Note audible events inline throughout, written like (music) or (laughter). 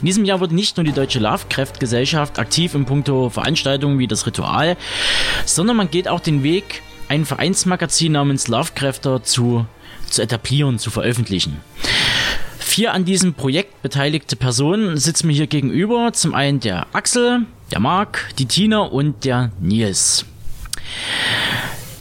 In diesem Jahr wurde nicht nur die Deutsche Lovecraft-Gesellschaft aktiv in puncto Veranstaltungen wie das Ritual, sondern man geht auch den Weg, ein Vereinsmagazin namens Lovecrafter zu, zu etablieren, zu veröffentlichen. Vier an diesem Projekt beteiligte Personen sitzen mir hier gegenüber. Zum einen der Axel, der Marc, die Tina und der Nils.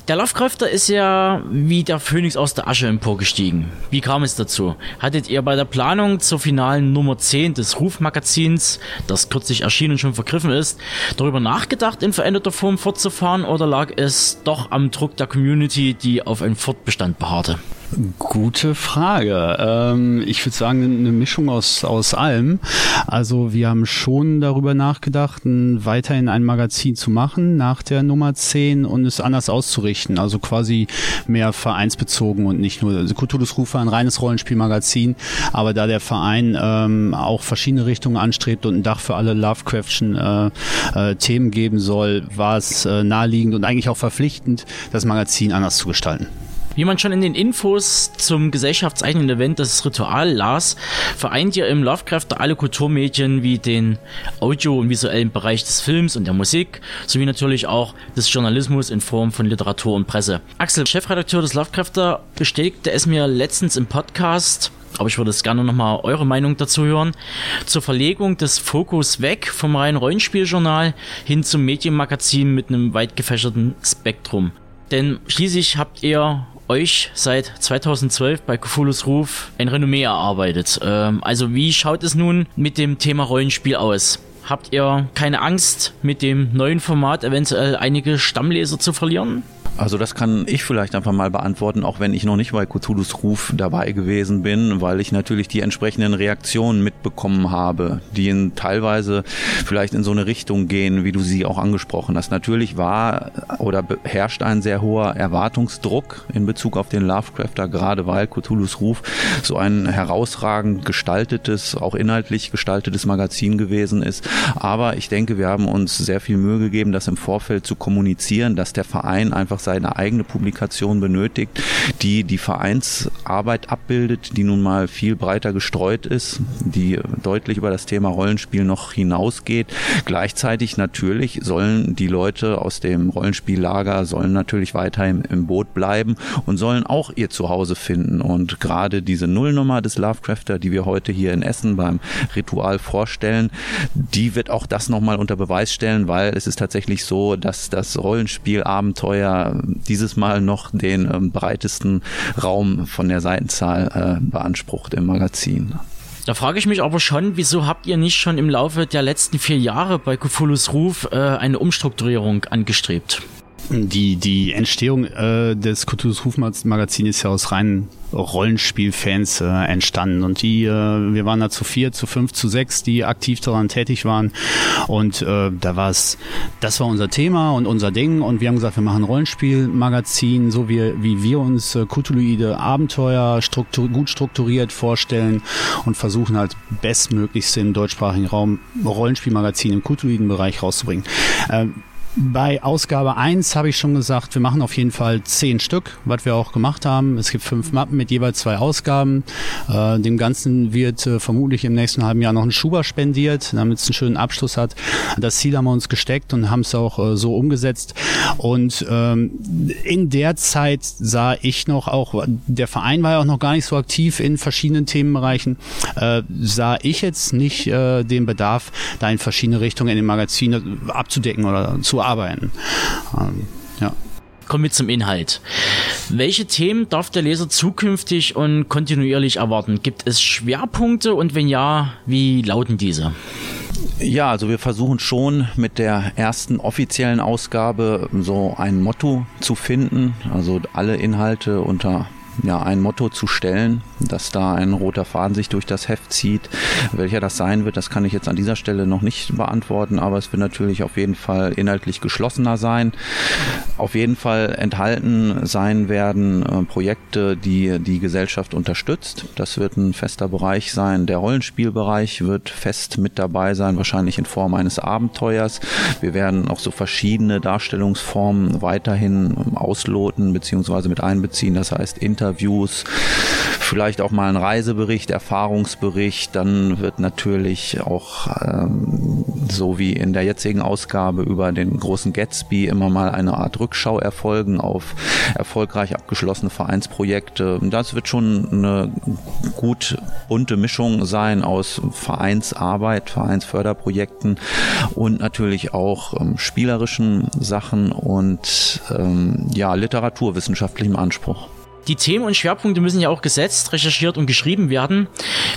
Der Lovecrafter ist ja wie der Phönix aus der Asche emporgestiegen. Wie kam es dazu? Hattet ihr bei der Planung zur finalen Nummer 10 des Rufmagazins, das kürzlich erschienen und schon vergriffen ist, darüber nachgedacht, in veränderter Form fortzufahren oder lag es doch am Druck der Community, die auf einen Fortbestand beharrte? Gute Frage. Ähm, ich würde sagen, eine Mischung aus, aus allem. Also wir haben schon darüber nachgedacht, weiterhin ein Magazin zu machen nach der Nummer 10 und es anders auszurichten. Also quasi mehr vereinsbezogen und nicht nur also Cthulhu's Rufe, ein reines Rollenspielmagazin. Aber da der Verein ähm, auch verschiedene Richtungen anstrebt und ein Dach für alle Lovecraftschen äh, äh, Themen geben soll, war es äh, naheliegend und eigentlich auch verpflichtend, das Magazin anders zu gestalten. Wie man schon in den Infos zum gesellschaftseigenen Event das Ritual las, vereint ihr im Lovecraft alle Kulturmedien wie den Audio- und visuellen Bereich des Films und der Musik, sowie natürlich auch des Journalismus in Form von Literatur und Presse. Axel, Chefredakteur des Lovecrafter, bestätigte es mir letztens im Podcast, aber ich würde es gerne nochmal eure Meinung dazu hören, zur Verlegung des Fokus weg vom reinen Rollenspieljournal hin zum Medienmagazin mit einem weit gefächerten Spektrum. Denn schließlich habt ihr euch seit 2012 bei Cthulhu's Ruf ein Renommee erarbeitet. Ähm, also wie schaut es nun mit dem Thema Rollenspiel aus? Habt ihr keine Angst, mit dem neuen Format eventuell einige Stammleser zu verlieren? Also das kann ich vielleicht einfach mal beantworten, auch wenn ich noch nicht bei Cthulhu's Ruf dabei gewesen bin, weil ich natürlich die entsprechenden Reaktionen mitbekommen habe, die in teilweise vielleicht in so eine Richtung gehen, wie du sie auch angesprochen hast. Natürlich war oder herrscht ein sehr hoher Erwartungsdruck in Bezug auf den Lovecrafter, gerade weil Cthulhu's Ruf so ein herausragend gestaltetes, auch inhaltlich gestaltetes Magazin gewesen ist. Aber ich denke, wir haben uns sehr viel Mühe gegeben, das im Vorfeld zu kommunizieren, dass der Verein einfach seine eigene Publikation benötigt, die die Vereinsarbeit abbildet, die nun mal viel breiter gestreut ist, die deutlich über das Thema Rollenspiel noch hinausgeht. Gleichzeitig natürlich sollen die Leute aus dem Rollenspiellager sollen natürlich weiter im, im Boot bleiben und sollen auch ihr Zuhause finden. Und gerade diese Nullnummer des Lovecrafter, die wir heute hier in Essen beim Ritual vorstellen, die wird auch das nochmal unter Beweis stellen, weil es ist tatsächlich so, dass das Rollenspielabenteuer dieses Mal noch den ähm, breitesten Raum von der Seitenzahl äh, beansprucht im Magazin. Da frage ich mich aber schon, wieso habt ihr nicht schon im Laufe der letzten vier Jahre bei Cthulhu's Ruf äh, eine Umstrukturierung angestrebt? Die, die Entstehung äh, des Cthulhu's Ruf Magazins ist ja aus reinen Rollenspielfans äh, entstanden. Und die, äh, wir waren da zu vier, zu fünf, zu sechs, die aktiv daran tätig waren. Und äh, da war es, das war unser Thema und unser Ding. Und wir haben gesagt, wir machen Rollenspielmagazin, so wie, wie wir uns äh, Cthulhuide Abenteuer struktur, gut strukturiert vorstellen und versuchen halt bestmöglichst im deutschsprachigen Raum Rollenspielmagazin im Cthulhuiden Bereich rauszubringen. Ähm, bei Ausgabe 1 habe ich schon gesagt, wir machen auf jeden Fall zehn Stück, was wir auch gemacht haben. Es gibt fünf Mappen mit jeweils zwei Ausgaben. Äh, dem Ganzen wird äh, vermutlich im nächsten halben Jahr noch ein Schuber spendiert, damit es einen schönen Abschluss hat. Das Ziel haben wir uns gesteckt und haben es auch äh, so umgesetzt. Und ähm, in der Zeit sah ich noch auch, der Verein war ja auch noch gar nicht so aktiv in verschiedenen Themenbereichen, sah ich jetzt nicht den Bedarf, da in verschiedene Richtungen in den Magazinen abzudecken oder zu arbeiten. Ähm, ja. Kommen wir zum Inhalt. Welche Themen darf der Leser zukünftig und kontinuierlich erwarten? Gibt es Schwerpunkte und wenn ja, wie lauten diese? Ja, also wir versuchen schon mit der ersten offiziellen Ausgabe so ein Motto zu finden, also alle Inhalte unter ja, ein Motto zu stellen, dass da ein roter Faden sich durch das Heft zieht. Welcher das sein wird, das kann ich jetzt an dieser Stelle noch nicht beantworten, aber es wird natürlich auf jeden Fall inhaltlich geschlossener sein. Auf jeden Fall enthalten sein werden äh, Projekte, die die Gesellschaft unterstützt. Das wird ein fester Bereich sein. Der Rollenspielbereich wird fest mit dabei sein, wahrscheinlich in Form eines Abenteuers. Wir werden auch so verschiedene Darstellungsformen weiterhin ausloten bzw. mit einbeziehen. Das heißt Inter Interviews, vielleicht auch mal ein Reisebericht, Erfahrungsbericht. Dann wird natürlich auch ähm, so wie in der jetzigen Ausgabe über den großen Gatsby immer mal eine Art Rückschau erfolgen auf erfolgreich abgeschlossene Vereinsprojekte. Das wird schon eine gut bunte Mischung sein aus Vereinsarbeit, Vereinsförderprojekten und natürlich auch ähm, spielerischen Sachen und ähm, ja, literaturwissenschaftlichem Anspruch. Die Themen und Schwerpunkte müssen ja auch gesetzt, recherchiert und geschrieben werden.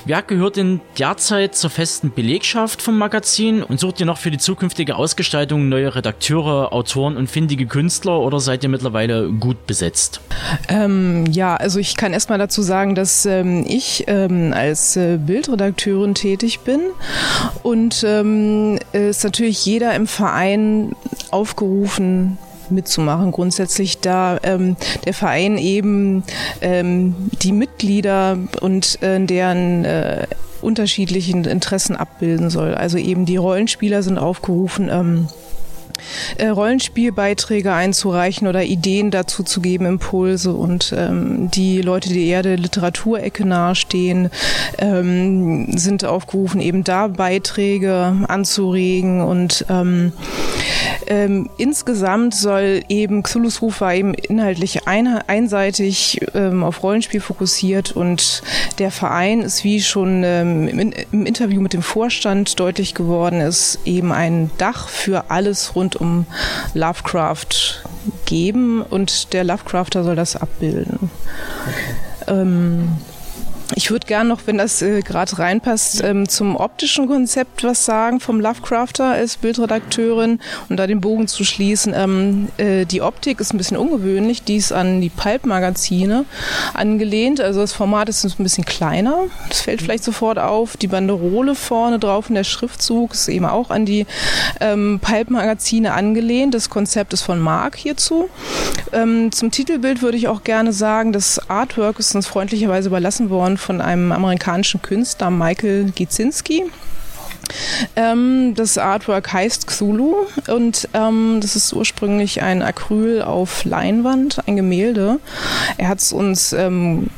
Wer gehört denn derzeit zur festen Belegschaft vom Magazin und sucht ihr noch für die zukünftige Ausgestaltung neue Redakteure, Autoren und findige Künstler oder seid ihr mittlerweile gut besetzt? Ähm, ja, also ich kann erstmal dazu sagen, dass ähm, ich ähm, als äh, Bildredakteurin tätig bin und ähm, ist natürlich jeder im Verein aufgerufen, mitzumachen. Grundsätzlich, da ähm, der Verein eben ähm, die Mitglieder und äh, deren äh, unterschiedlichen Interessen abbilden soll. Also eben die Rollenspieler sind aufgerufen, ähm, äh, Rollenspielbeiträge einzureichen oder Ideen dazu zu geben, Impulse und ähm, die Leute, die eher der Literaturecke nahestehen, ähm, sind aufgerufen, eben da Beiträge anzuregen und ähm, ähm, insgesamt soll eben Xulus Ruf war eben inhaltlich ein, einseitig ähm, auf Rollenspiel fokussiert und der Verein ist, wie schon ähm, im, im Interview mit dem Vorstand deutlich geworden ist, eben ein Dach für alles rund um Lovecraft geben und der Lovecrafter soll das abbilden. Okay. Ich würde gerne noch, wenn das äh, gerade reinpasst, ähm, zum optischen Konzept was sagen vom Lovecrafter als Bildredakteurin und da den Bogen zu schließen. Ähm, äh, die Optik ist ein bisschen ungewöhnlich, die ist an die Pulp-Magazine angelehnt. Also das Format ist ein bisschen kleiner, das fällt vielleicht sofort auf. Die Banderole vorne drauf und der Schriftzug ist eben auch an die ähm, Pulp-Magazine angelehnt. Das Konzept ist von Mark hierzu. Ähm, zum Titelbild würde ich auch gerne sagen, das Artwork ist uns freundlicherweise überlassen worden von einem amerikanischen Künstler, Michael Gizinski. Ähm, das Artwork heißt Cthulhu und ähm, das ist ursprünglich ein Acryl auf Leinwand, ein Gemälde. Er hat es uns ähm,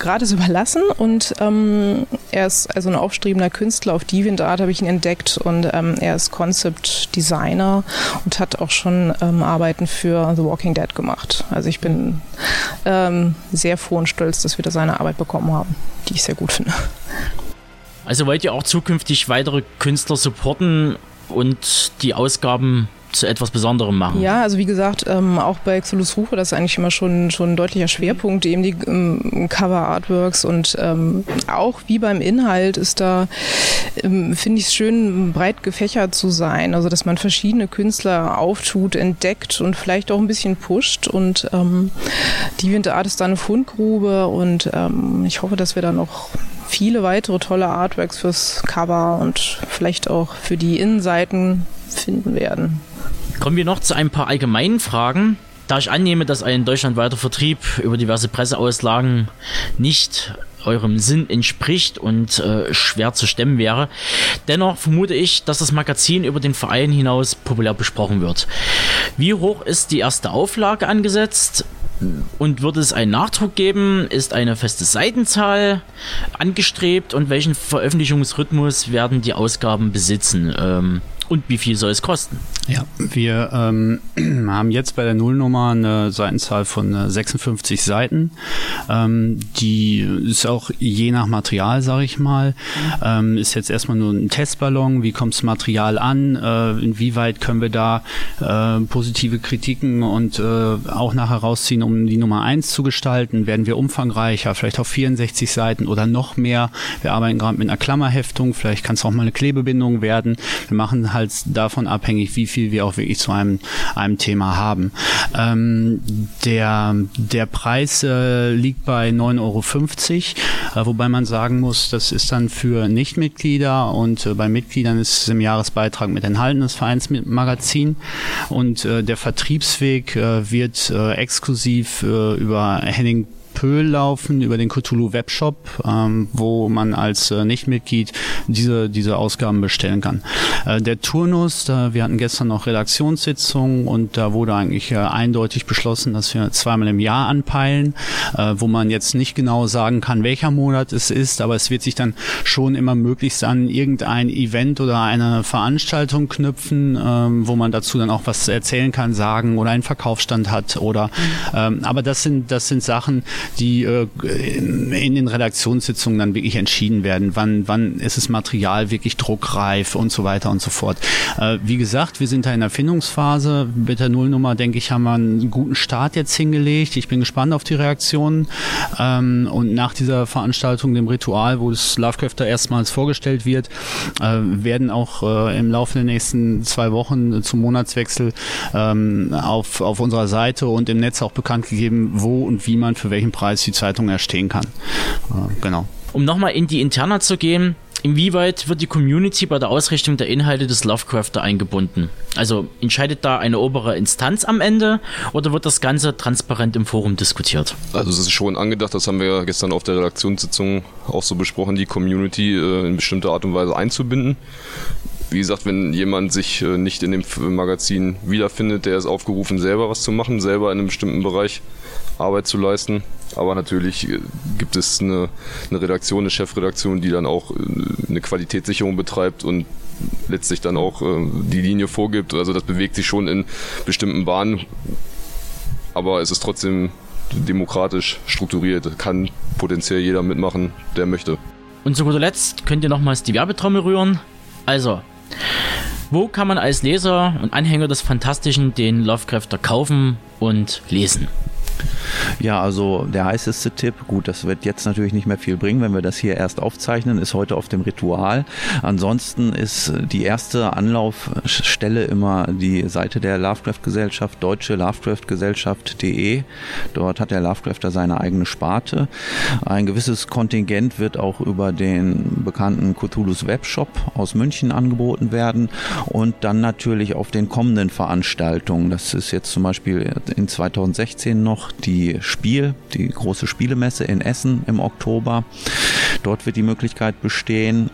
gratis überlassen und ähm, er ist also ein aufstrebender Künstler. Auf DeviantArt habe ich ihn entdeckt und ähm, er ist Concept Designer und hat auch schon ähm, Arbeiten für The Walking Dead gemacht. Also ich bin ähm, sehr froh und stolz, dass wir da seine Arbeit bekommen haben, die ich sehr gut finde. Also wollt ihr auch zukünftig weitere Künstler supporten und die Ausgaben zu etwas Besonderem machen. Ja, also wie gesagt, ähm, auch bei Xulus Rufe, das ist eigentlich immer schon, schon ein deutlicher Schwerpunkt, eben die ähm, Cover-Artworks und ähm, auch wie beim Inhalt ist da, ähm, finde ich es schön, breit gefächert zu sein, also dass man verschiedene Künstler auftut, entdeckt und vielleicht auch ein bisschen pusht und ähm, die Winter Art ist da eine Fundgrube und ähm, ich hoffe, dass wir da noch viele weitere tolle Artworks fürs Cover und vielleicht auch für die Innenseiten finden werden. Kommen wir noch zu ein paar allgemeinen Fragen. Da ich annehme, dass ein deutschlandweiter Vertrieb über diverse Presseauslagen nicht eurem Sinn entspricht und äh, schwer zu stemmen wäre. Dennoch vermute ich, dass das Magazin über den Verein hinaus populär besprochen wird. Wie hoch ist die erste Auflage angesetzt? Und wird es einen Nachdruck geben? Ist eine feste Seitenzahl angestrebt? Und welchen Veröffentlichungsrhythmus werden die Ausgaben besitzen? Ähm, und wie viel soll es kosten? Ja, wir ähm, (clears throat) haben jetzt bei der Nullnummer eine Seitenzahl von 56 äh, Seiten. Ähm, die ist auch je nach Material, sage ich mal. Ähm, ist jetzt erstmal nur ein Testballon. Wie kommt das Material an? Äh, inwieweit können wir da äh, positive Kritiken und äh, auch nachher rausziehen, um die Nummer 1 zu gestalten? Werden wir umfangreicher, vielleicht auf 64 Seiten oder noch mehr? Wir arbeiten gerade mit einer Klammerheftung. Vielleicht kann es auch mal eine Klebebindung werden. Wir machen halt halt davon abhängig, wie viel wir auch wirklich zu einem, einem Thema haben. Ähm, der, der Preis äh, liegt bei 9,50 Euro, äh, wobei man sagen muss, das ist dann für Nichtmitglieder und äh, bei Mitgliedern ist es im Jahresbeitrag mit enthalten, das Vereinsmagazin. Und äh, der Vertriebsweg äh, wird äh, exklusiv über Henning Pöhl laufen, über den Cthulhu Webshop, ähm, wo man als äh, Nichtmitglied diese, diese Ausgaben bestellen kann. Äh, der Turnus, da, wir hatten gestern noch Redaktionssitzungen und da wurde eigentlich äh, eindeutig beschlossen, dass wir zweimal im Jahr anpeilen, äh, wo man jetzt nicht genau sagen kann, welcher Monat es ist, aber es wird sich dann schon immer möglichst an irgendein Event oder eine Veranstaltung knüpfen, ähm, wo man dazu dann auch was erzählen kann, sagen oder einen Verkaufsstand hat oder ähm, aber das sind das sind Sachen, die äh, in den Redaktionssitzungen dann wirklich entschieden werden. Wann wann ist das Material wirklich druckreif und so weiter und so fort. Äh, wie gesagt, wir sind da in der Findungsphase. Mit der Nullnummer denke ich haben wir einen guten Start jetzt hingelegt. Ich bin gespannt auf die Reaktionen ähm, und nach dieser Veranstaltung, dem Ritual, wo das Lovecrafter erstmals vorgestellt wird, äh, werden auch äh, im Laufe der nächsten zwei Wochen zum Monatswechsel ähm, auf, auf unserer Seite und im Netz auch bekannt gegeben, wo und wie man für welchen Preis die Zeitung erstehen kann. Äh, genau. Um nochmal in die Interna zu gehen, inwieweit wird die Community bei der Ausrichtung der Inhalte des Lovecrafter eingebunden? Also entscheidet da eine obere Instanz am Ende oder wird das Ganze transparent im Forum diskutiert? Also es ist schon angedacht, das haben wir ja gestern auf der Redaktionssitzung auch so besprochen, die Community äh, in bestimmter Art und Weise einzubinden. Wie gesagt, wenn jemand sich äh, nicht in dem Magazin wiederfindet, der ist aufgerufen, selber was zu machen, selber in einem bestimmten Bereich Arbeit zu leisten. Aber natürlich äh, gibt es eine, eine Redaktion, eine Chefredaktion, die dann auch äh, eine Qualitätssicherung betreibt und letztlich dann auch äh, die Linie vorgibt. Also das bewegt sich schon in bestimmten Bahnen, aber es ist trotzdem demokratisch strukturiert. Kann potenziell jeder mitmachen, der möchte. Und zu guter Letzt könnt ihr nochmals die Werbetrommel rühren. Also, wo kann man als Leser und Anhänger des Fantastischen den Lovecrafter kaufen und lesen? Ja, also der heißeste Tipp, gut, das wird jetzt natürlich nicht mehr viel bringen, wenn wir das hier erst aufzeichnen, ist heute auf dem Ritual. Ansonsten ist die erste Anlaufstelle immer die Seite der Lovecraft-Gesellschaft, deutsche Lovecraft-Gesellschaft.de. Dort hat der Lovecrafter seine eigene Sparte. Ein gewisses Kontingent wird auch über den bekannten Cthulhu's Webshop aus München angeboten werden und dann natürlich auf den kommenden Veranstaltungen. Das ist jetzt zum Beispiel in 2016 noch die Spiel, die große Spielemesse in Essen im Oktober. Dort wird die Möglichkeit bestehen.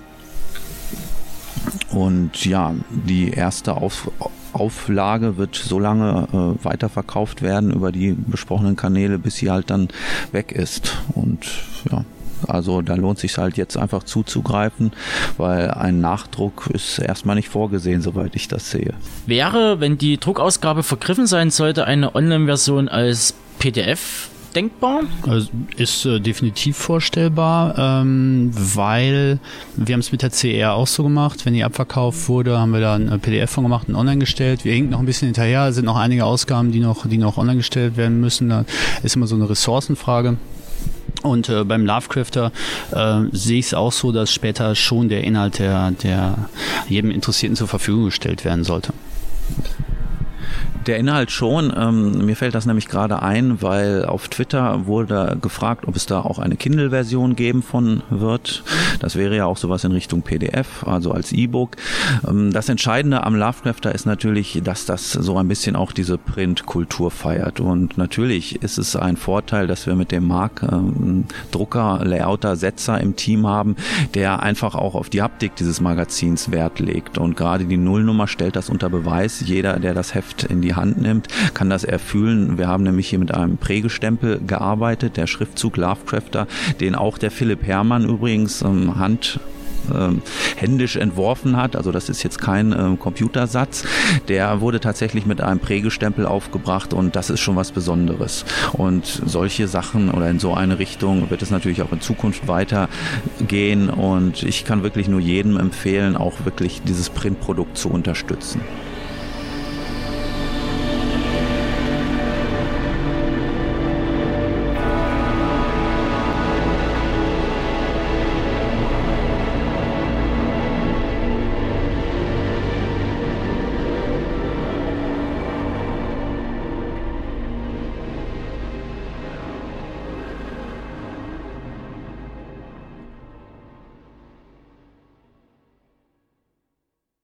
Und ja, die erste Auf Auflage wird so lange äh, weiterverkauft werden über die besprochenen Kanäle, bis sie halt dann weg ist. Und ja, also da lohnt sich halt jetzt einfach zuzugreifen, weil ein Nachdruck ist erstmal nicht vorgesehen, soweit ich das sehe. Wäre, wenn die Druckausgabe vergriffen sein sollte, eine Online-Version als PDF denkbar? Also ist äh, definitiv vorstellbar, ähm, weil wir haben es mit der CR auch so gemacht. Wenn die abverkauft wurde, haben wir da ein PDF von gemacht und online gestellt. Wir hinken noch ein bisschen hinterher, sind noch einige Ausgaben, die noch, die noch online gestellt werden müssen. Da ist immer so eine Ressourcenfrage. Und äh, beim Lovecrafter äh, sehe ich es auch so, dass später schon der Inhalt der, der jedem Interessierten zur Verfügung gestellt werden sollte. Der Inhalt schon. Ähm, mir fällt das nämlich gerade ein, weil auf Twitter wurde gefragt, ob es da auch eine Kindle-Version geben von wird. Das wäre ja auch sowas in Richtung PDF, also als E-Book. Ähm, das Entscheidende am Lovecrafter ist natürlich, dass das so ein bisschen auch diese Print-Kultur feiert. Und natürlich ist es ein Vorteil, dass wir mit dem Mark ähm, Drucker, Layouter, Setzer im Team haben, der einfach auch auf die Haptik dieses Magazins Wert legt. Und gerade die Nullnummer stellt das unter Beweis. Jeder, der das Heft in die Hand nimmt, kann das erfüllen. Wir haben nämlich hier mit einem Prägestempel gearbeitet, der Schriftzug Lovecrafter, den auch der Philipp Herrmann übrigens ähm, Hand ähm, händisch entworfen hat. Also das ist jetzt kein ähm, Computersatz. Der wurde tatsächlich mit einem Prägestempel aufgebracht und das ist schon was Besonderes. Und solche Sachen oder in so eine Richtung wird es natürlich auch in Zukunft weitergehen und ich kann wirklich nur jedem empfehlen, auch wirklich dieses Printprodukt zu unterstützen.